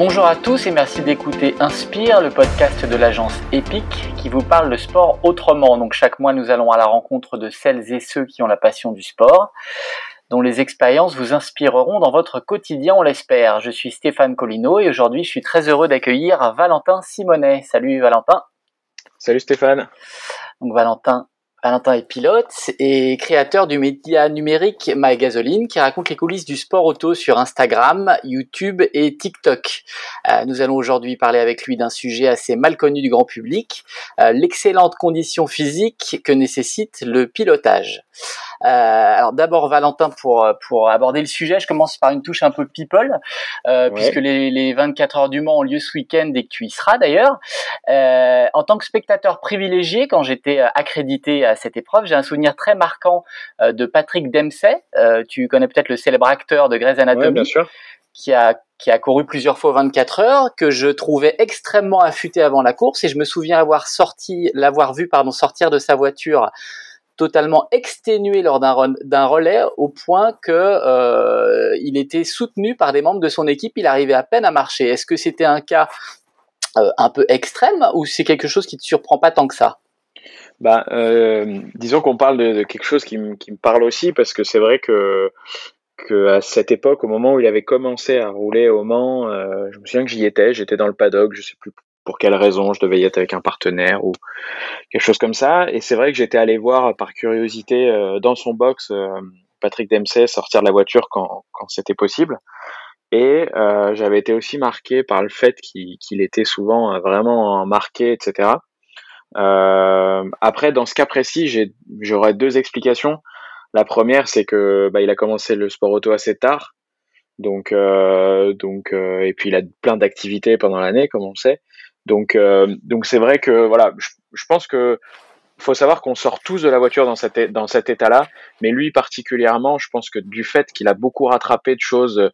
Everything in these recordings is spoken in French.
Bonjour à tous et merci d'écouter Inspire, le podcast de l'agence EPIC qui vous parle de sport autrement. Donc chaque mois, nous allons à la rencontre de celles et ceux qui ont la passion du sport, dont les expériences vous inspireront dans votre quotidien, on l'espère. Je suis Stéphane Collineau et aujourd'hui, je suis très heureux d'accueillir Valentin Simonet. Salut Valentin. Salut Stéphane. Donc Valentin, Valentin est pilote et créateur du média numérique My Gasoline qui raconte les coulisses du sport auto sur Instagram, YouTube et TikTok. Euh, nous allons aujourd'hui parler avec lui d'un sujet assez mal connu du grand public, euh, l'excellente condition physique que nécessite le pilotage. Euh, alors d'abord Valentin pour pour aborder le sujet, je commence par une touche un peu people euh, puisque les, les 24 heures du Mans ont lieu ce week-end et que tu y seras d'ailleurs. Euh, en tant que spectateur privilégié, quand j'étais accrédité à cette épreuve, j'ai un souvenir très marquant de Patrick Dempsey. tu connais peut-être le célèbre acteur de Grey's Anatomy. bien sûr. Qui a qui a couru plusieurs fois 24 heures, que je trouvais extrêmement affûté avant la course, et je me souviens avoir sorti, l'avoir vu pardon sortir de sa voiture totalement exténué lors d'un relais au point que euh, il était soutenu par des membres de son équipe. Il arrivait à peine à marcher. Est-ce que c'était un cas euh, un peu extrême ou c'est quelque chose qui te surprend pas tant que ça? Bah, euh, disons qu'on parle de, quelque chose qui, me parle aussi parce que c'est vrai que à cette époque, au moment où il avait commencé à rouler au Mans, je me souviens que j'y étais, j'étais dans le paddock, je sais plus pour quelle raison je devais y être avec un partenaire ou quelque chose comme ça. Et c'est vrai que j'étais allé voir par curiosité euh, dans son box euh, Patrick Dempsey sortir de la voiture quand, quand c'était possible. Et euh, j'avais été aussi marqué par le fait qu'il était souvent vraiment marqué, etc. après, dans ce cas précis, j'aurais deux explications. La première, c'est que bah, il a commencé le sport auto assez tard, donc donc et puis il a plein d'activités pendant l'année, comme on le sait. Donc, euh, donc c'est vrai que voilà, je, pense que faut savoir qu'on sort tous de la voiture dans cet, état-là, mais lui particulièrement, je pense que du fait qu'il a beaucoup rattrapé de choses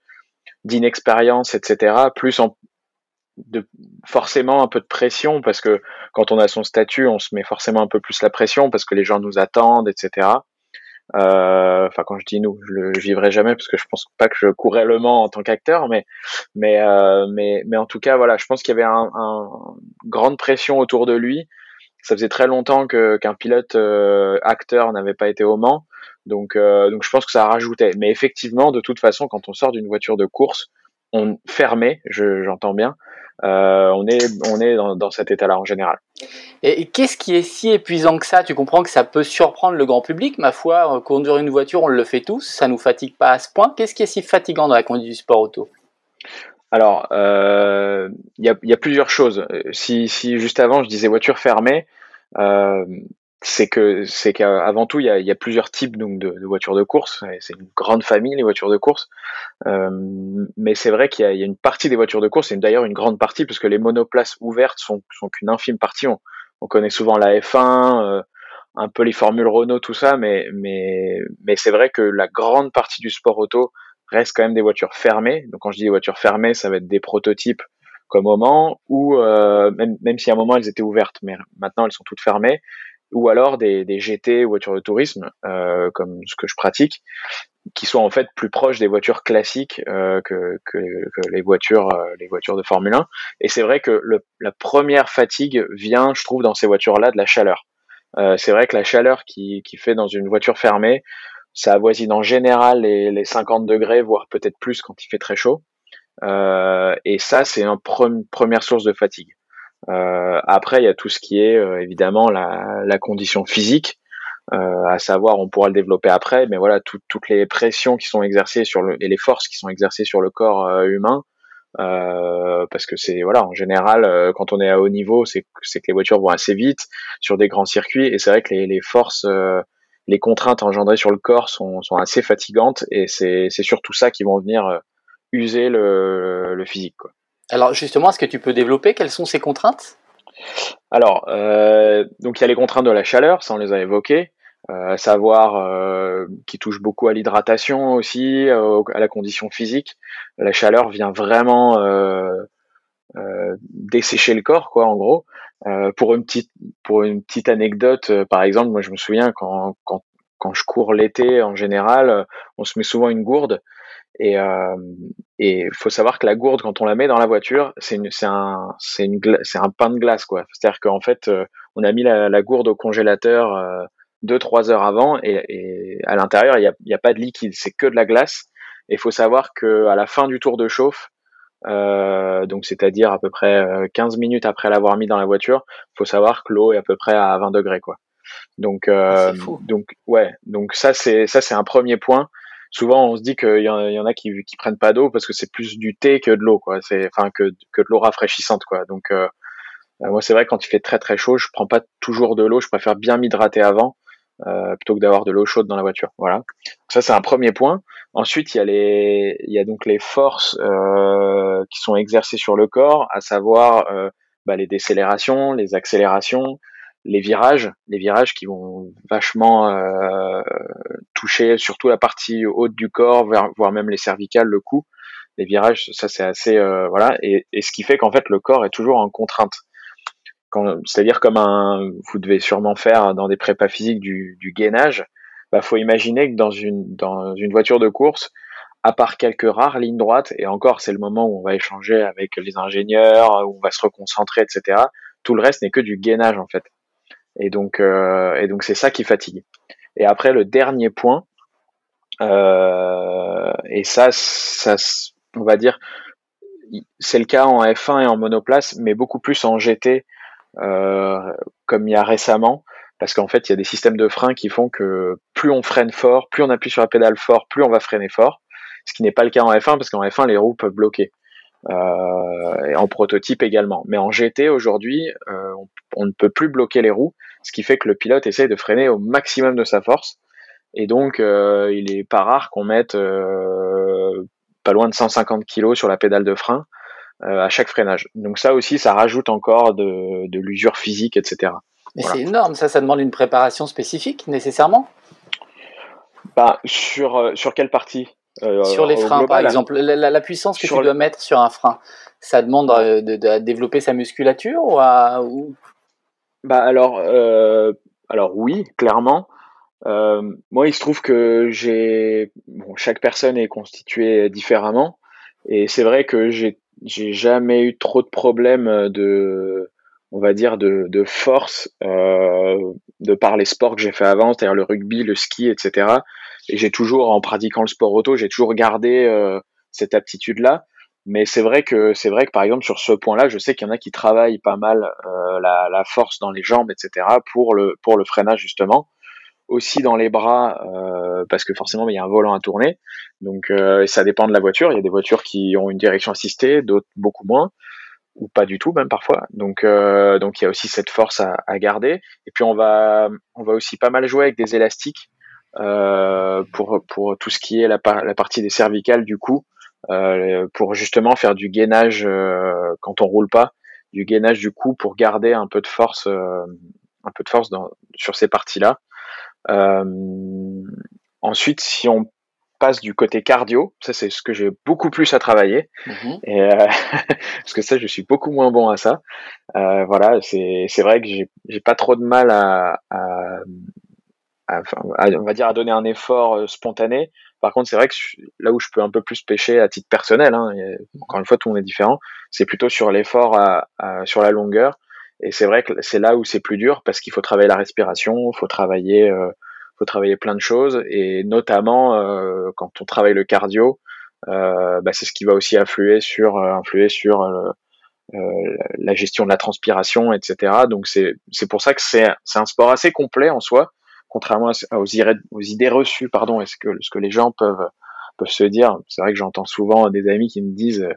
d'inexpérience, etc., plus de, forcément un peu de pression, parce que quand on a son statut, on se met forcément un peu plus la pression, parce que les gens nous attendent, etc. Euh, enfin, quand je dis nous, je le vivrai jamais parce que je pense pas que je courrais le Mans en tant qu'acteur, mais mais euh, mais mais en tout cas, voilà, je pense qu'il y avait un, un, grande pression autour de lui. Ça faisait très longtemps que qu'un pilote euh, acteur n'avait pas été au Mans, donc donc je pense que ça rajoutait. Mais effectivement, de toute façon, quand on sort d'une voiture de course, on fermait, j'entends bien, euh, on est, on est dans, dans cet état-là en général. Et, qu'est-ce qui est si épuisant que ça? Tu comprends que ça peut surprendre le grand public, ma foi, euh, conduire une voiture, on le fait tous, ça nous fatigue pas à ce point. Qu'est-ce qui est si fatigant dans la conduite du sport auto? Alors, il euh, y, a, y, a, plusieurs choses. Si, si, juste avant je disais voiture fermée, euh, c'est que c'est qu'avant tout il y a, plusieurs types donc de, voitures de course. C'est une grande famille les voitures de course. Euh, mais c'est vrai qu'il y, a une partie des voitures de course et d'ailleurs une grande partie parce que les monoplaces ouvertes sont, sont qu'une infime partie. On, on, connaît souvent la F1 euh, un peu les formules Renault tout ça mais mais mais c'est vrai que la grande partie du sport auto reste quand même des voitures fermées. Donc quand je dis des voitures fermées ça va être des prototypes comme Mans ou euh, même même si à un moment elles étaient ouvertes mais maintenant elles sont toutes fermées ou alors des, GT voitures de tourisme, euh, comme ce que je pratique, qui sont en fait plus proches des voitures classiques euh, que, les voitures euh, les voitures de Formule 1. Et c'est vrai que la première fatigue vient, je trouve, dans ces voitures-là de la chaleur. C'est vrai que la chaleur qui, qui fait dans une voiture fermée, ça avoisine en général les, les 50 degrés, voire peut-être plus quand il fait très chaud. Et ça, c'est une première source de fatigue. Euh, après, il y a tout ce qui est euh, évidemment la, la, condition physique, euh, à savoir, on pourra le développer après, mais voilà, toutes les pressions qui sont exercées sur le et les forces qui sont exercées sur le corps humain, euh, parce que c'est voilà en général quand on est à haut niveau c'est que les voitures vont assez vite sur des grands circuits et c'est vrai que les, les forces les contraintes engendrées sur le corps sont, sont assez fatigantes et c'est surtout ça qui vont venir user le, le physique quoi. Alors justement, est-ce que tu peux développer quelles sont ces contraintes? Alors, euh, donc il y a les contraintes de la chaleur, ça on les a évoquées, euh, à savoir euh, qui touche beaucoup à l'hydratation aussi, à la condition physique. La chaleur vient vraiment dessécher le corps, quoi, en gros. pour une petite pour une petite anecdote, par exemple, moi je me souviens quand quand quand je cours l'été en général, on se met souvent une gourde et, euh, et faut savoir que la gourde, quand on la met dans la voiture, c'est un, c'est une, c'est un pain de glace, quoi. C'est-à-dire qu'en fait, euh, on a mis la, gourde au congélateur euh, deux, trois heures avant, et, et à l'intérieur, il n'y a, y a, pas de liquide, c'est que de la glace. Et il faut savoir que à la fin du tour de chauffe, euh, donc c'est-à-dire à peu près 15 euh, minutes après l'avoir mis dans la voiture, faut savoir que l'eau est à peu près à 20 degrés, quoi. Donc, euh, donc ouais, donc ça c'est ça c'est un premier point souvent on se dit qu'il y, en a qui, qui prennent pas d'eau parce que c'est plus du thé que de l'eau quoi. C'est enfin que, que de l'eau rafraîchissante quoi. Donc euh, euh, moi c'est vrai quand il fait très très chaud je prends pas toujours de l'eau. Je préfère bien m'hydrater avant euh, plutôt que d'avoir de l'eau chaude dans la voiture. Voilà. Ça c'est un premier point. Ensuite il y a les il y a donc les forces qui sont exercées sur le corps à savoir bah, les décélérations les accélérations les virages, les virages qui vont vachement euh, toucher surtout la partie haute du corps, voire même les cervicales, le cou. Les virages, ça c'est assez euh, voilà, et, ce qui fait qu'en fait le corps est toujours en contrainte. C'est-à-dire comme un, vous devez sûrement faire dans des prépas physiques du, du gainage, bah faut imaginer que dans une dans une voiture de course, à part quelques rares lignes droites, et encore c'est le moment où on va échanger avec les ingénieurs, où on va se reconcentrer, etc. Tout le reste n'est que du gainage en fait. Et donc, euh, et donc c'est ça qui fatigue. Et après, le dernier point, euh, et ça, ça, on va dire, c'est le cas en F1 et en monoplace, mais beaucoup plus en GT, euh, comme il y a récemment, parce qu'en fait, il y a des systèmes de frein qui font que plus on freine fort, plus on appuie sur la pédale fort, plus on va freiner fort, ce qui n'est pas le cas en F1, parce qu'en F1, les roues peuvent bloquer. Euh, et en prototype également. Mais en GT aujourd'hui, euh, on, on, ne peut plus bloquer les roues, ce qui fait que le pilote essaye de freiner au maximum de sa force. Et donc, euh, il est pas rare qu'on mette pas loin de 150 kg sur la pédale de frein à chaque freinage. Donc ça aussi, ça rajoute encore de, de l'usure physique, etc. Mais c'est énorme, ça, ça demande une préparation spécifique nécessairement? Bah, sur, sur quelle partie? Euh, sur les freins, par exemple, la, puissance que tu dois mettre sur un frein, ça demande euh, de, développer sa musculature ou, à, Bah alors, euh, alors oui, clairement. moi, il se trouve que j'ai, bon, chaque personne est constituée différemment, et c'est vrai que j'ai, j'ai jamais eu trop de problèmes de, on va dire, de, de force de par les sports que j'ai fait avant, c'est-à-dire le rugby, le ski, etc et j'ai toujours, en pratiquant le sport auto, j'ai toujours gardé euh, cette aptitude-là. Mais c'est vrai que c'est vrai que par exemple sur ce point-là, je sais qu'il y en a qui travaillent pas mal euh, la, la, force dans les jambes, etc. pour le pour le freinage justement. Aussi dans les bras, euh, parce que forcément il y a un volant à tourner. Donc euh, ça dépend de la voiture. Il y a des voitures qui ont une direction assistée, d'autres beaucoup moins ou pas du tout même parfois. Donc euh, donc il y a aussi cette force à, à, garder. Et puis on va on va aussi pas mal jouer avec des élastiques pour, pour tout ce qui est la, la partie des cervicales du cou, euh, pour justement faire du gainage euh, quand on roule pas, du gainage du cou pour garder un peu de force, un peu de force dans, sur ces parties-là. ensuite, si on passe du côté cardio, ça c'est ce que j'ai beaucoup plus à travailler, mm-hmm. et, euh, parce que ça je suis beaucoup moins bon à ça. Euh, voilà, c'est c'est vrai que j'ai pas trop de mal à, à, on va dire à donner un effort euh, spontané. Par contre, c'est vrai que là où je peux un peu plus pêcher à titre personnel, hein, encore une fois, tout le monde est différent, c'est plutôt sur l'effort sur la longueur. Et c'est vrai que c'est là où c'est plus dur parce qu'il faut travailler la respiration, faut travailler, euh, faut travailler plein de choses et notamment euh, quand on travaille le cardio, euh, bah, c'est ce qui va aussi influer sur, influer sur la gestion de la transpiration, etc. Donc c'est c'est pour ça que c'est c'est un sport assez complet en soi contrairement aux, idées reçues, pardon, est ce que, ce que les gens peuvent, peuvent se dire. C'est vrai que j'entends souvent des amis qui me disent,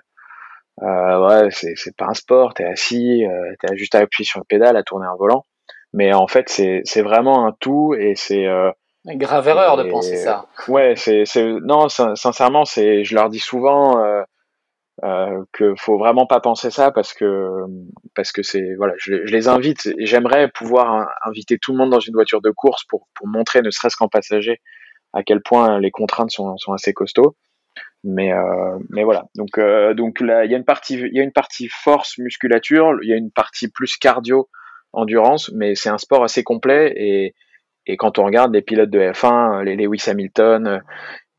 euh, ouais, c'est, pas un sport, t'es assis, euh, t'as juste à appuyer sur le pédale, à tourner un volant. Mais en fait, c'est, vraiment un tout et c'est, euh, une grave erreur de penser ça. Ouais, c'est, non, sincèrement, c'est, je leur dis souvent, euh, euh, que faut vraiment pas penser ça parce que parce que c'est voilà je, les invite j'aimerais pouvoir inviter tout le monde dans une voiture de course pour pour montrer ne serait-ce qu'en passager à quel point les contraintes sont sont assez costauds. Mais euh, mais voilà. Donc euh, donc il y a une partie il y a une partie force musculature il y a une partie plus cardio endurance mais c'est un sport assez complet et et quand on regarde les pilotes de F1 les Lewis Hamilton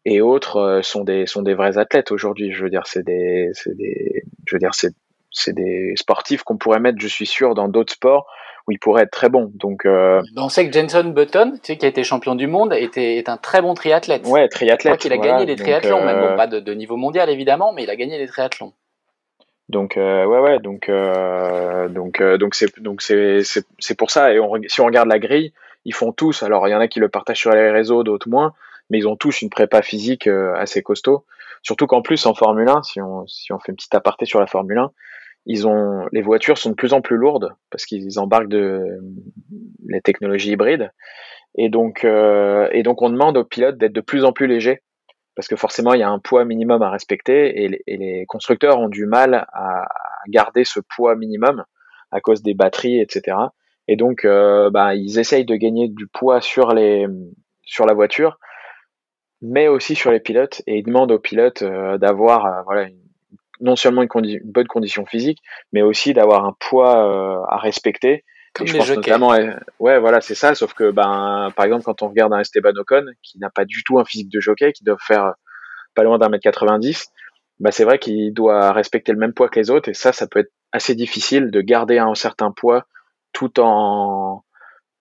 et autres sont des sont des vrais athlètes aujourd'hui. Je veux dire, c'est des c'est des je veux dire c'est c'est des sportifs qu'on pourrait mettre, je suis sûr, dans d'autres sports où ils pourraient être très bons. Donc, euh... on sait que Jenson Button, tu sais, qui a été champion du monde, était, est un très bon triathlète. Ouais, triathlète. qu'il a gagné des triathlons, même bon, pas de, de, niveau mondial évidemment, mais il a gagné des triathlons. Donc euh, ouais ouais donc euh, donc euh, donc c'est donc c'est c'est pour ça et on, si on regarde la grille ils font tous alors il y en a qui le partagent sur les réseaux d'autres moins mais ils ont tous une prépa physique assez costaud surtout qu'en plus en Formule 1 si on si on fait une petite aparté sur la Formule 1 ils ont les voitures sont de plus en plus lourdes parce qu'ils embarquent de les technologies hybrides et donc et donc on demande aux pilotes d'être de plus en plus légers parce que forcément il y a un poids minimum à respecter et, les, constructeurs ont du mal à, garder ce poids minimum à cause des batteries, etc. Et donc euh, bah, ils essayent de gagner du poids sur les sur la voiture, mais aussi sur les pilotes et ils demandent aux pilotes euh, d'avoir euh, voilà non seulement une, une, bonne condition physique, mais aussi d'avoir un poids à respecter comme les je notamment, ouais, voilà, c'est ça. Sauf que, ben, par exemple, quand on regarde un Esteban Ocon, qui n'a pas du tout un physique de jockey, qui doit faire pas loin d'un mètre 90, bah, c'est vrai qu'il doit respecter le même poids que les autres. Et ça, ça peut être assez difficile de garder un certain poids tout en,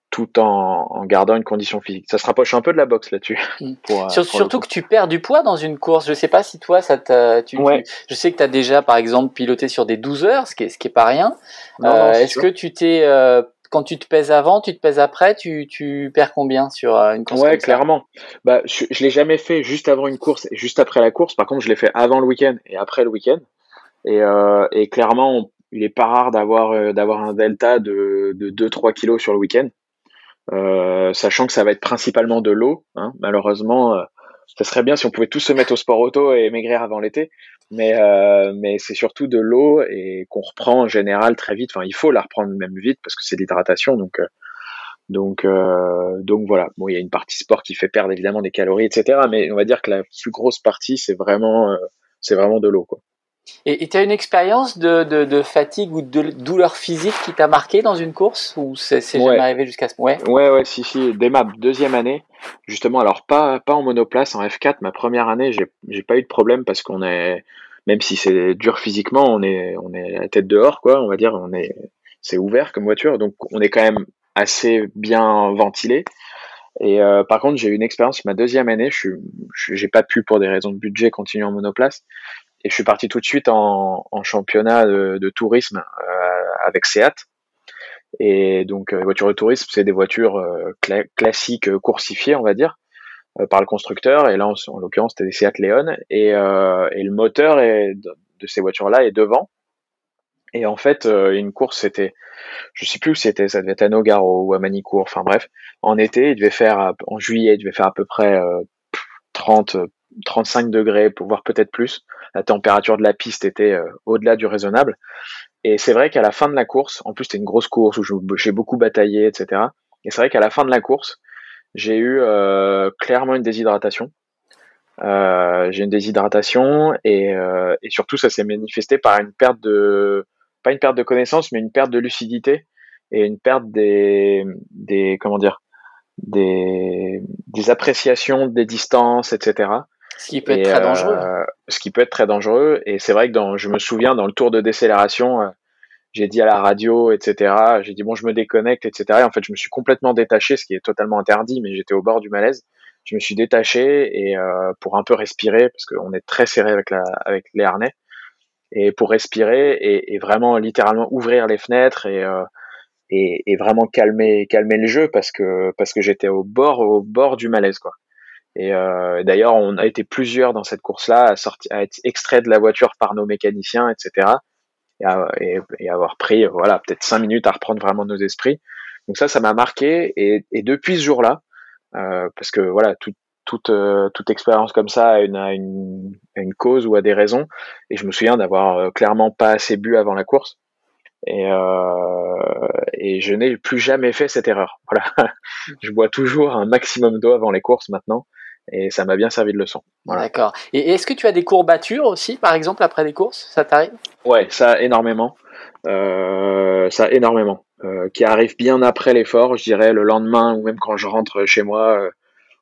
tout en, en, gardant une condition physique. Ça se rapproche un peu de la boxe là-dessus. Mm. Euh, surtout que tu perds du poids dans une course. Je sais pas si toi, ça tu, je sais que tu as déjà, par exemple, piloté sur des 12 heures, ce qui est, ce qui est pas rien. Euh, Est-ce que tu t'es, euh, quand tu te pèses avant, tu te pèses après, tu, tu perds combien sur une course Ouais, clairement. Bah, je, je l'ai jamais fait juste avant une course et juste après la course. Par contre, je l'ai fait avant le week-end et après le week-end. Et, euh, et clairement, il est pas rare d'avoir d'avoir un delta de, de 2-3 kilos sur le week-end. Euh, sachant que ça va être principalement de l'eau. Hein. Malheureusement, euh, ça serait bien si on pouvait tous se mettre au sport auto et maigrir avant l'été, mais euh, mais c'est surtout de l'eau et qu'on reprend en général très vite. Enfin, il faut la reprendre même vite parce que c'est l'hydratation, donc donc donc voilà. Bon, il y a une partie sport qui fait perdre évidemment des calories, etc. Mais on va dire que la plus grosse partie, c'est vraiment c'est vraiment de l'eau, quoi. Et tu as une expérience de, de, de, fatigue ou de douleur physique qui t'a marqué dans une course ou c'est jamais arrivé jusqu'à ce moment ouais. ouais, ouais, si, si. Dès ma deuxième année, justement, alors pas, pas en monoplace, en F4, ma première année, j'ai pas eu de problème parce qu'on est, même si c'est dur physiquement, on est, on est à tête dehors, quoi, on va dire, on est, c'est ouvert comme voiture, donc on est quand même assez bien ventilé. Et euh, par contre, j'ai eu une expérience ma deuxième année. Je j'ai pas pu pour des raisons de budget continuer en monoplace et je suis parti tout de suite en, en championnat de, de tourisme euh, avec Seat. Et donc, les euh, voitures de tourisme, c'est des voitures euh, classiques coursifiées, on va dire, par le constructeur. Et là, en, en l'occurrence, c'était des Seat Leon. Et, et le moteur est, de, ces voitures-là est devant. Et en fait, une course, c'était, je sais plus où c'était, ça devait être à Nogaro ou à Manicourt, enfin bref, en été, il devait faire, en juillet, il devait faire à peu près 30, 35 degrés, pour voir peut-être plus. La température de la piste était euh, au-delà du raisonnable. Et c'est vrai qu'à la fin de la course, en plus c'était une grosse course où j'ai beaucoup bataillé, etc. Et c'est vrai qu'à la fin de la course, j'ai eu euh, clairement une déshydratation. Euh, j'ai une déshydratation et, surtout ça s'est manifesté par une perte de pas une perte de connaissance mais une perte de lucidité et une perte des comment dire des appréciations des distances etc ce qui peut être très dangereux. Euh, ce qui peut être très dangereux. Et c'est vrai que dans, je me souviens dans le tour de décélération, euh, j'ai dit à la radio, etc. J'ai dit bon, je me déconnecte, etc. Et en fait, je me suis complètement détaché, ce qui est totalement interdit, mais j'étais au bord du malaise. Je me suis détaché et euh, pour un peu respirer, parce qu'on est très serré avec la, avec les harnais, et pour respirer et, et vraiment littéralement ouvrir les fenêtres et et, et, vraiment calmer calmer le jeu parce que parce que j'étais au bord au bord du malaise quoi. Et euh, d'ailleurs, on a été plusieurs dans cette course-là à, à être extraits de la voiture par nos mécaniciens, etc. Et, et, avoir pris, voilà, peut-être cinq minutes à reprendre vraiment nos esprits. Donc ça, ça m'a marqué. Et, depuis ce jour-là, euh, parce que voilà, tout, toute, euh, toute expérience comme ça a une, a une, une, cause ou a des raisons. Et je me souviens d'avoir euh, clairement pas assez bu avant la course. Et, euh, et je n'ai plus jamais fait cette erreur. Voilà, je bois toujours un maximum d'eau avant les courses maintenant et ça m'a bien servi de leçon. Voilà. D'accord. Et est-ce que tu as des courbatures aussi, par exemple, après des courses? Ça t'arrive? Ouais, ça énormément. Euh, ça énormément. Euh, qui arrive bien après l'effort, je dirais le lendemain ou même quand je rentre chez moi, euh,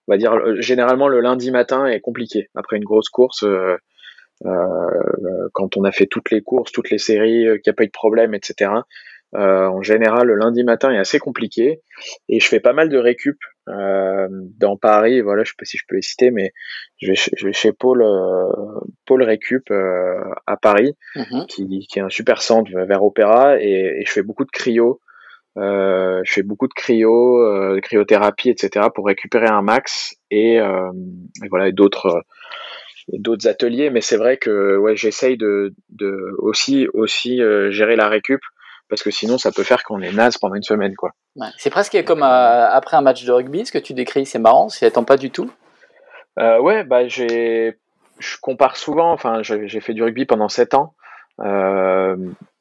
on va dire généralement le lundi matin est compliqué après une grosse course. quand on a fait toutes les courses, toutes les séries, qu'il n'y a pas eu de problème, etc. Euh, en général, le lundi matin est assez compliqué et je fais pas mal de récup euh, dans Paris. Voilà, je sais pas si je peux les citer, mais je vais, chez Paul, euh, Paul Récup à Paris, mhm. qui, qui, est un super centre vers Opéra, et, je fais beaucoup de cryo. je fais beaucoup de cryo, de cryothérapie, etc. pour récupérer un max et, et voilà d'autres d'autres ateliers. Mais c'est vrai que ouais, j'essaye de, de aussi aussi gérer la récup parce que sinon ça peut faire qu'on est naze pendant une semaine quoi. c'est presque comme euh, après un match de rugby, ce que tu décris, c'est marrant, ça attend pas du tout. Euh, ouais, bah j'ai, je compare souvent. Enfin, j'ai fait du rugby pendant 7 ans euh,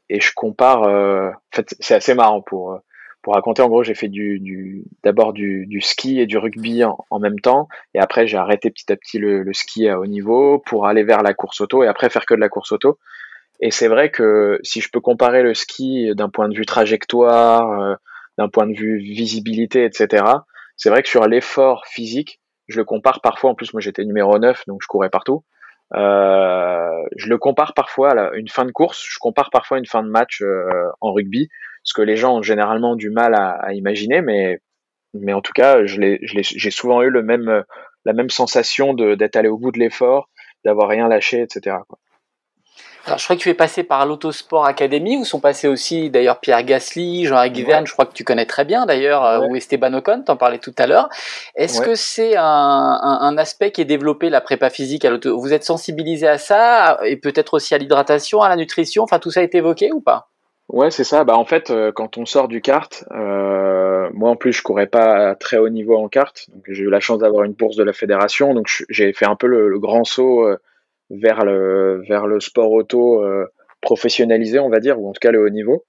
et je compare. en fait, c'est assez marrant pour pour raconter. En gros, j'ai fait du, d'abord du, du, ski et du rugby en, même temps, et après j'ai arrêté petit à petit le, le, ski à haut niveau pour aller vers la course auto et après faire que de la course auto. Et c'est vrai que si je peux comparer le ski d'un point de vue trajectoire, euh, d'un point de vue visibilité, etc., c'est vrai que sur l'effort physique, je le compare parfois, en plus moi j'étais numéro 9, donc je courais partout, euh, je le compare parfois à une fin de course, je compare parfois une fin de match euh, en rugby, ce que les gens ont généralement du mal à, à imaginer, mais, mais en tout cas, j'ai souvent eu le même, la même sensation d'être allé au bout de l'effort, d'avoir rien lâché, etc. Quoi. Alors, je crois que tu es passé par l'Autosport Academy, où sont passés aussi d'ailleurs Pierre Gasly, Jean-Yves Verne, je crois que tu connais très bien d'ailleurs, euh, ou Esteban Ocon, t'en parlais tout à l'heure. Est-ce que c'est un, un, aspect qui est développé, la prépa physique à l'auto Vous êtes sensibilisé à ça, et peut-être aussi à l'hydratation, à la nutrition, enfin tout ça est évoqué ou pas? Ouais, c'est ça. Bah en fait, euh, quand on sort du kart, euh, moi en plus je courais pas à très haut niveau en kart, donc j'ai eu la chance d'avoir une bourse de la fédération, donc j'ai fait un peu le, le grand saut vers le, vers le sport auto euh, professionnalisé, on va dire, ou en tout cas le haut niveau.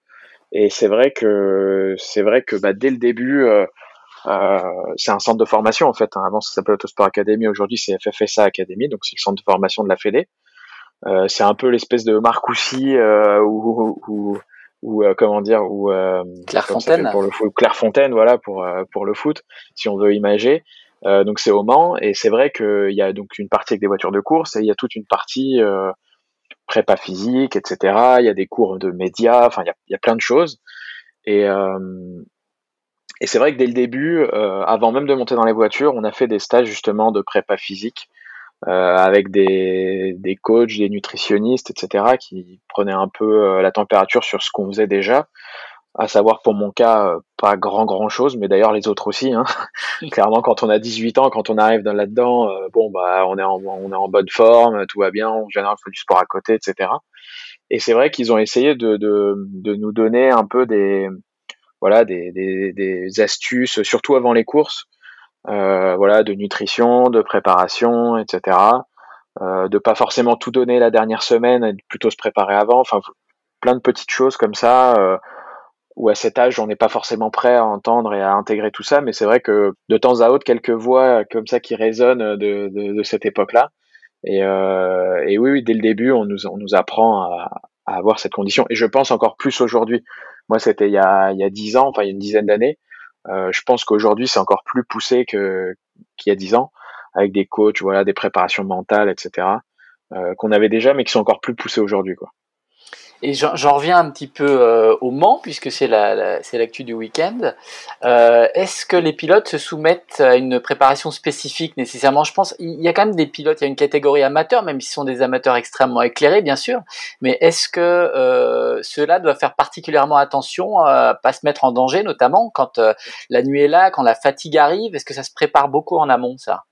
Et c'est vrai que c'est vrai que bah, dès le début, euh, euh, c'est un centre de formation en fait. Hein. Avant ça s'appelait Autosport Academy, aujourd'hui c'est FFSA Academy, donc c'est le centre de formation de la Fédé. Euh, c'est un peu l'espèce de Marcoussis euh, ou, ou, ou comment dire ou Clairefontaine pour le foot, Clairefontaine voilà pour pour le foot si on veut imager euh, donc c'est au Mans et c'est vrai qu'il y a donc une partie avec des voitures de course et il y a toute une partie euh, prépa physique, etc. Il y a des cours de médias, enfin il y a, plein de choses. Et, euh, et c'est vrai que dès le début, avant même de monter dans les voitures, on a fait des stages justement de prépa physique avec des, des coachs, des nutritionnistes, etc. qui prenaient un peu la température sur ce qu'on faisait déjà à savoir pour mon cas euh, pas grand grand chose mais d'ailleurs les autres aussi hein. clairement quand on a 18 ans quand on arrive dans là-dedans euh, bon bah on est en on est en bonne forme tout va bien en général on fait du sport à côté etc et c'est vrai qu'ils ont essayé de, de, de nous donner un peu des voilà des, des, des astuces surtout avant les courses euh, voilà de nutrition de préparation etc euh, de pas forcément tout donner la dernière semaine plutôt se préparer avant. Enfin plein de petites choses comme ça ou à cet âge, on n'est pas forcément prêt à entendre et à intégrer tout ça, mais c'est vrai que de temps à autre, quelques voix comme ça qui résonnent de, de, de cette époque-là. Et, euh, et oui, oui, dès le début, on nous, on nous apprend à, à avoir cette condition. Et je pense encore plus aujourd'hui. Moi, c'était il y a il y a dix ans, enfin il y a une dizaine d'années. Euh, je pense qu'aujourd'hui, c'est encore plus poussé que qu'il y a dix ans, avec des coachs, voilà, des préparations mentales, etc. Euh, qu'on avait déjà, mais qui sont encore plus poussées aujourd'hui, quoi. Et j'en reviens un petit peu euh, au Mans, puisque c'est la, c'est l'actu du week-end. Euh, est-ce que les pilotes se soumettent à une préparation spécifique nécessairement? Je pense il y a quand même des pilotes, il y a une catégorie amateur, même s'ils sont des amateurs extrêmement éclairés, bien sûr. Mais est-ce que euh, ceux-là doivent faire particulièrement attention à pas se mettre en danger, notamment quand euh, la nuit est là, quand la fatigue arrive? Est-ce que ça se prépare beaucoup en amont, ça?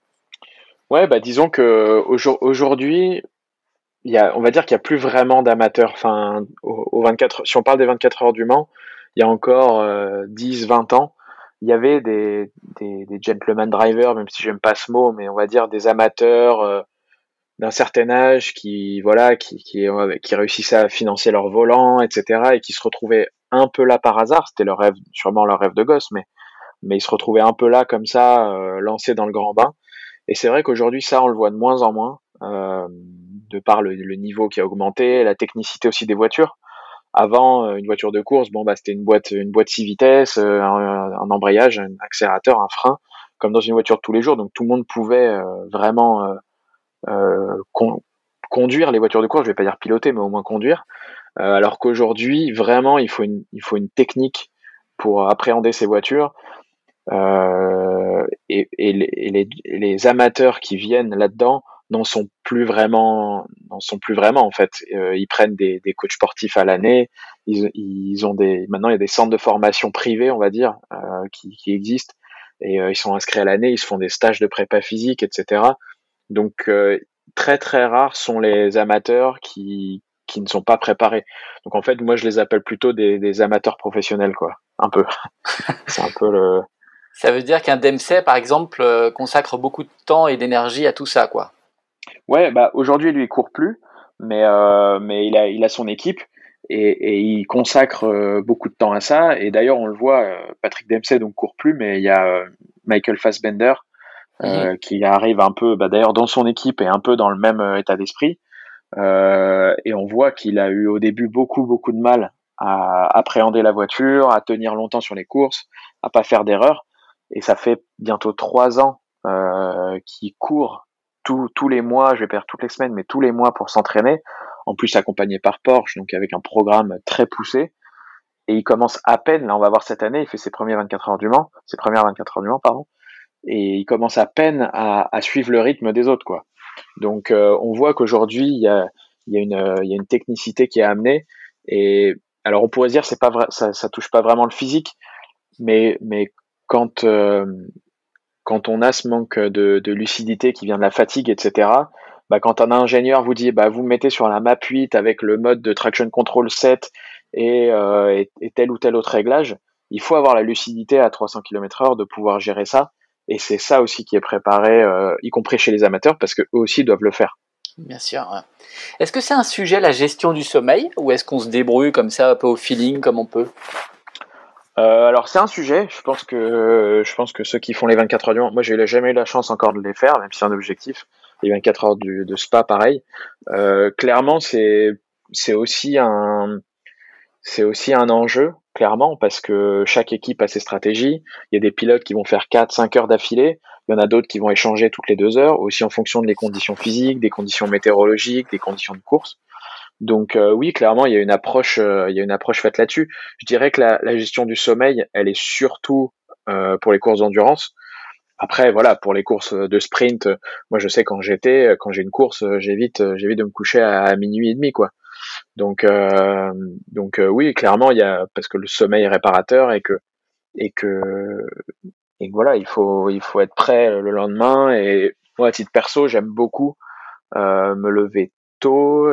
Ouais, bah disons que aujourd'hui, il y a, on va dire qu'il y a plus vraiment d'amateurs. Enfin, au, 24, si on parle des 24 heures du Mans, il y a encore 10, euh, 20 ans, il y avait des, des, des gentleman drivers, même si j'aime pas ce mot, mais on va dire des amateurs euh, d'un certain âge qui, voilà, qui, qui, qui réussissaient à financer leur volant, etc., et qui se retrouvaient un peu là par hasard. C'était leur rêve, sûrement leur rêve de gosse, mais, mais ils se retrouvaient un peu là comme ça, euh, lancés dans le grand bain. Et c'est vrai qu'aujourd'hui, ça, on le voit de moins en moins. Euh, par le, niveau qui a augmenté, la technicité aussi des voitures. Avant, euh, une voiture de course, bon bah c'était une boîte, une 6 vitesses, euh, un, embrayage, un accélérateur, un frein. comme dans une voiture tous les jours. Donc tout le monde pouvait vraiment conduire les voitures de course. Je vais pas dire piloter, mais au moins conduire. alors qu'aujourd'hui, vraiment, il faut une, technique pour appréhender ces voitures. Euh, et, les, amateurs qui viennent là-dedans n'en sont plus vraiment, n'en sont plus vraiment en fait. Euh, ils prennent des, des coachs sportifs à l'année. Ils, ils, ont des, maintenant il y a des centres de formation privés, on va dire, euh, qui, qui, existent et euh, ils sont inscrits à l'année. Ils se font des stages de prépa physique, etc. Donc euh, très très rares sont les amateurs qui qui ne sont pas préparés. Donc en fait, moi je les appelle plutôt des, des amateurs professionnels, quoi. Un peu. C'est un peu le. Ça veut dire qu'un Dempsey, par exemple, consacre beaucoup de temps et d'énergie à tout ça, quoi. Ouais, bah aujourd'hui lui il court plus, mais euh, mais il a il a son équipe et, et il consacre euh, beaucoup de temps à ça. Et d'ailleurs on le voit, euh, Patrick Dempsey donc court plus, mais il y a euh, Michael Fassbender mhm. qui arrive un peu, bah, d'ailleurs dans son équipe et un peu dans le même état d'esprit. et on voit qu'il a eu au début beaucoup beaucoup de mal à appréhender la voiture, à tenir longtemps sur les courses, à pas faire d'erreurs. Et ça fait bientôt trois ans euh, qu'il court tous les mois, je vais perdre toutes les semaines, mais tous les mois pour s'entraîner. En plus accompagné par Porsche, donc avec un programme très poussé. Et il commence à peine, là on va voir cette année, il fait ses premiers 24 heures du Mans, ses premières 24 heures du Mans, pardon. Et il commence à peine à, à suivre le rythme des autres, quoi. Donc euh, on voit qu'aujourd'hui il y a, y, a une, y a une technicité qui est amenée. Et alors on pourrait dire c'est pas vrai, ça, ça touche pas vraiment le physique, mais mais quand euh, quand on a ce manque de, lucidité qui vient de la fatigue, etc., bah, quand un ingénieur vous dit bah, vous me mettez sur la map 8 avec le mode de traction control 7 et, euh, et, tel ou tel autre réglage, il faut avoir la lucidité à 300 km heure de pouvoir gérer ça. Et c'est ça aussi qui est préparé, euh, y compris chez les amateurs, parce qu'eux aussi doivent le faire. Bien sûr. Est-ce que c'est un sujet, la gestion du sommeil, ou est-ce qu'on se débrouille comme ça, un peu au feeling, comme on peut? Euh, alors c'est un sujet. Je pense que je pense que ceux qui font les 24 heures du Mans, moi j'ai jamais eu la chance encore de les faire, même si c'est un objectif. Les 24 heures de Spa, pareil. Euh, clairement, c'est c'est aussi un c'est aussi un enjeu, clairement, parce que chaque équipe a ses stratégies. Il y a des pilotes qui vont faire 4, 5 heures d'affilée. Il y en a d'autres qui vont échanger toutes les deux heures, aussi en fonction des conditions physiques, des conditions météorologiques, des conditions de course. Donc euh, oui, clairement, il y a une approche, euh, il y a une approche faite là-dessus. Je dirais que la, la, gestion du sommeil, elle est surtout euh, pour les courses d'endurance. Après, voilà, pour les courses de sprint, moi je sais quand j'étais, quand j'ai une course, j'évite, j'évite de me coucher à, minuit et demi, quoi. Donc, donc oui, clairement, il y a parce que le sommeil est réparateur et que et que et voilà, il faut il faut être prêt le lendemain. Et moi, à titre perso, j'aime beaucoup me lever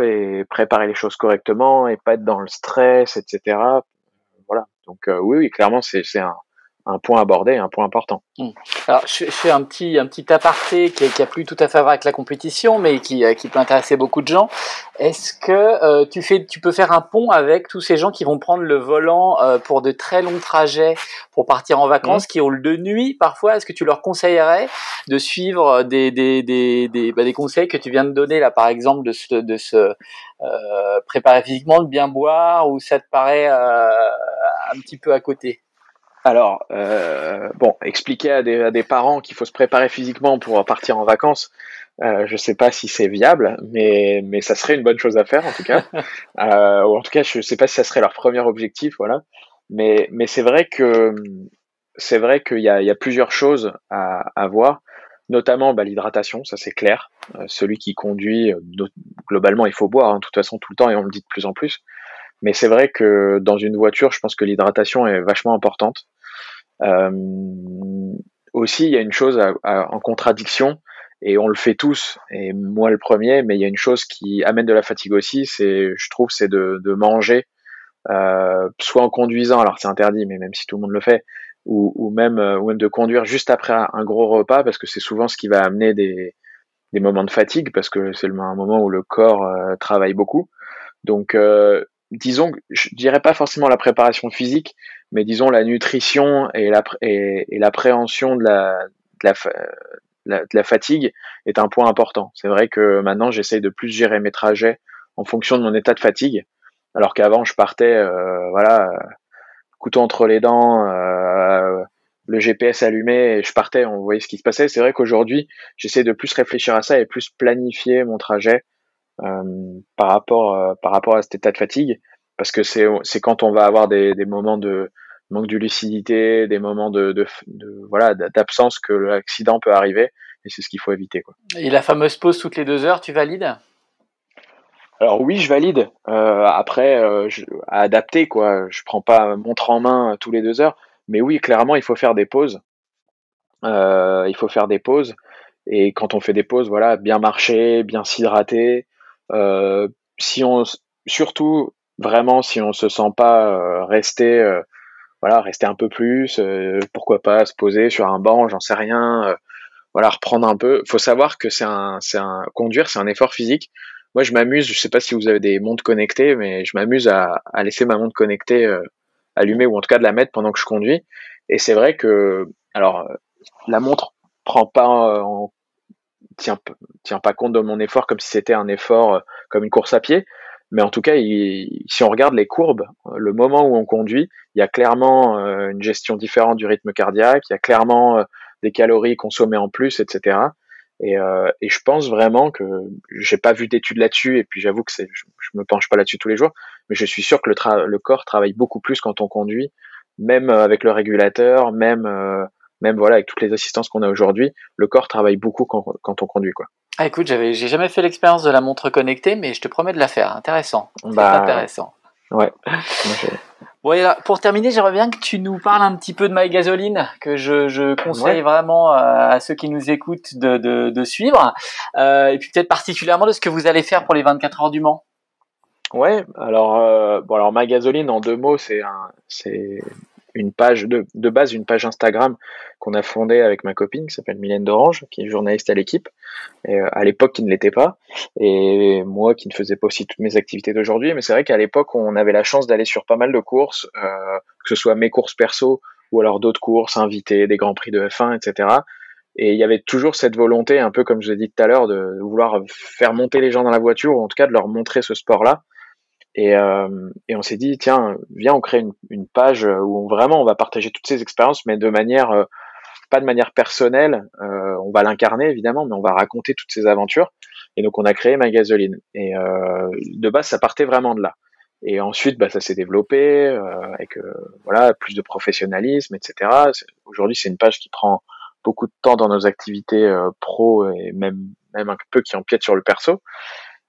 et préparer les choses correctement et pas être dans le stress, etc. Voilà. Donc euh, oui, oui, clairement, c'est un, un point abordé, un point important. Hmm. Alors, je, fais un petit, un petit aparté qui, qui a plus tout à fait à voir avec la compétition, mais qui, euh, qui peut intéresser beaucoup de gens. Est-ce que euh, tu, fais, tu peux faire un pont avec tous ces gens qui vont prendre le volant euh, pour de très longs trajets pour partir en vacances, hmm. qui roulent de nuit parfois? Est-ce que tu leur conseillerais de suivre des, des, des, des, bah, des conseils que tu viens de donner là, par exemple, de se, de se préparer physiquement, de bien boire, ou ça te paraît un petit peu à côté? Alors, euh, bon, expliquer à des, à des parents qu'il faut se préparer physiquement pour partir en vacances, euh, je sais pas si c'est viable, mais, mais ça serait une bonne chose à faire en tout cas. euh, ou en tout cas, je sais pas si ça serait leur premier objectif, voilà. Mais, mais c'est vrai que c'est vrai qu'il y a, il y a plusieurs choses à, à voir, notamment bah, l'hydratation, ça c'est clair. Euh, celui qui conduit, euh, globalement, il faut boire, hein, de toute façon, tout le temps, et on le dit de plus en plus. Mais c'est vrai que dans une voiture, je pense que l'hydratation est vachement importante. Euh, aussi, il y a une chose en contradiction, et on le fait tous, et moi le premier, mais il y a une chose qui amène de la fatigue aussi, c'est, je trouve, c'est de, de, manger, euh, soit en conduisant, alors c'est interdit, mais même si tout le monde le fait, ou, ou même, euh, ou même de conduire juste après un gros repas, parce que c'est souvent ce qui va amener des, des moments de fatigue, parce que c'est un moment où le corps euh, travaille beaucoup. Donc, euh, disons, je dirais pas forcément la préparation physique, mais disons la nutrition et l'appréhension de la, fatigue est un point important. C'est vrai que maintenant j'essaye de plus gérer mes trajets en fonction de mon état de fatigue, alors qu'avant je partais, euh, voilà, couteau entre les dents, euh, le GPS allumé et je partais, on voyait ce qui se passait. C'est vrai qu'aujourd'hui, j'essaie de plus réfléchir à ça et plus planifier mon trajet euh, par rapport par rapport à cet état de fatigue, parce que c'est c'est quand on va avoir des, des moments de manque de lucidité, des moments de, de, de voilà d'absence que l'accident peut arriver et c'est ce qu'il faut éviter quoi. Et la fameuse pause toutes les deux heures, tu valides? Alors oui, je valide. Euh, après, euh, je, à adapter quoi. Je prends pas montre en main tous les deux heures, mais oui, clairement, il faut faire des pauses. Euh, il faut faire des pauses. Et quand on fait des pauses, voilà, bien marcher, bien s'hydrater. Euh, si on, surtout vraiment, si on se sent pas rester, voilà, rester un peu plus. pourquoi pas se poser sur un banc, j'en sais rien. voilà, reprendre un peu. Faut savoir que c'est un, c'est un conduire, c'est un effort physique moi je m'amuse, je sais pas si vous avez des montres connectées, mais je m'amuse à, à, laisser ma montre connectée euh, allumée ou en tout cas de la mettre pendant que je conduis. Et c'est vrai que, alors, euh, la montre prend pas en, tient, tient pas compte de mon effort comme si c'était un effort euh, comme une course à pied. Mais en tout cas, il, si on regarde les courbes, le moment où on conduit, il y a clairement une gestion différente du rythme cardiaque, il y a clairement des calories consommées en plus, etc. Et, euh, et, je pense vraiment que j'ai pas vu d'études là-dessus, et puis j'avoue que je, je, me penche pas là-dessus tous les jours, mais je suis sûr que le, le corps travaille beaucoup plus quand on conduit, même euh, avec le régulateur, même euh, même voilà avec toutes les assistances qu'on a aujourd'hui, le corps travaille beaucoup quand, quand on conduit quoi. Ah écoute, j'avais j'ai jamais fait l'expérience de la montre connectée, mais je te promets de la faire. Intéressant. C'est bah, intéressant. Ouais. Voilà, pour terminer, j'aimerais bien que tu nous parles un petit peu de My Gasoline, que je, je conseille vraiment à ceux qui nous écoutent de, de, de suivre, euh, et puis peut-être particulièrement de ce que vous allez faire pour les 24 heures du Mans. Ouais, alors euh, bon alors My Gasoline en deux mots, c'est un c'est une page de, de base, une page Instagram qu'on a fondée avec ma copine qui s'appelle Mylène d'Orange, qui est journaliste à l'équipe, et euh, à l'époque qui ne l'était pas, et moi qui ne faisais pas aussi toutes mes activités d'aujourd'hui, mais c'est vrai qu'à l'époque on avait la chance d'aller sur pas mal de courses, euh, que ce soit mes courses perso ou alors d'autres courses, invités, des grands prix de F1, etc. Et il y avait toujours cette volonté, un peu comme je l'ai dit tout à l'heure, de vouloir faire monter les gens dans la voiture, ou en tout cas de leur montrer ce sport-là. Et, euh, et on s'est dit, tiens, viens, on crée une, une, page où on, vraiment on va partager toutes ces expériences, mais de manière, euh, pas de manière personnelle. Euh, on va l'incarner évidemment, mais on va raconter toutes ces aventures. Et donc on a créé Magasoline. Et euh, de base, ça partait vraiment de là. Et ensuite, bah, ça s'est développé euh, avec voilà plus de professionnalisme, etc. Aujourd'hui, c'est une page qui prend beaucoup de temps dans nos activités pro et même même un peu qui empiète sur le perso.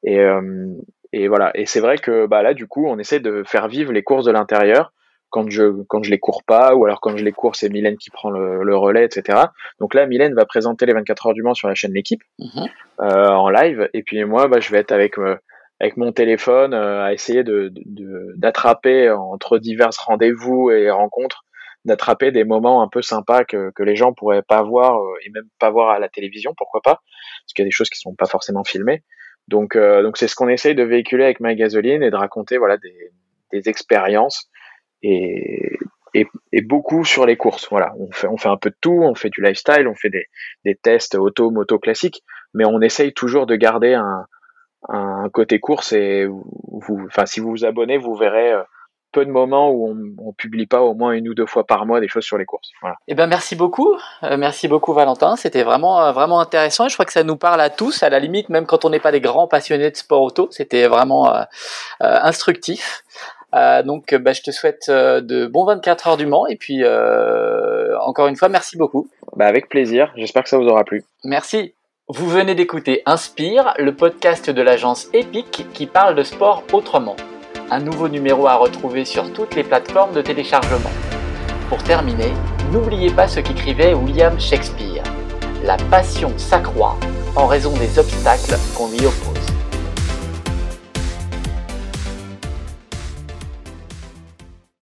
Et, et voilà. Et c'est vrai que bah là, du coup, on essaie de faire vivre les courses de l'intérieur quand je quand je les cours pas, ou alors quand je les cours, c'est Mylène qui prend le, relais, etc. Donc là, Mylène va présenter les 24 heures du Mans sur la chaîne L'équipe mhm. euh, en live, et puis moi, bah, je vais être avec euh, avec mon téléphone euh, à essayer de d'attraper entre divers rendez-vous et rencontres, d'attraper des moments un peu sympas que, que les gens pourraient pas voir et même pas voir à la télévision, pourquoi pas, parce qu'il y a des choses qui sont pas forcément filmées. Donc, euh, donc c'est ce qu'on essaye de véhiculer avec ma gasoline et de raconter voilà des, des expériences et, et, et, beaucoup sur les courses. Voilà, on fait, on fait un peu de tout, on fait du lifestyle, on fait des, des tests auto, moto classiques, mais on essaye toujours de garder un, un côté course et vous, enfin si vous vous abonnez, vous verrez euh, peu de moments où on, on publie pas au moins une ou deux fois par mois des choses sur les courses. Voilà. Eh ben merci beaucoup, euh, merci beaucoup Valentin. C'était vraiment euh, vraiment intéressant et je crois que ça nous parle à tous, à la limite même quand on n'est pas des grands passionnés de sport auto. C'était vraiment euh, instructif. donc bah, je te souhaite de bons 24 heures du Mans et puis encore une fois merci beaucoup. Bah, avec plaisir. J'espère que ça vous aura plu. Merci. Vous venez d'écouter Inspire, le podcast de l'agence Epic qui parle de sport autrement un nouveau numéro à retrouver sur toutes les plateformes de téléchargement. Pour terminer, n'oubliez pas ce qu'écrivait William Shakespeare. La passion s'accroît en raison des obstacles qu'on lui oppose.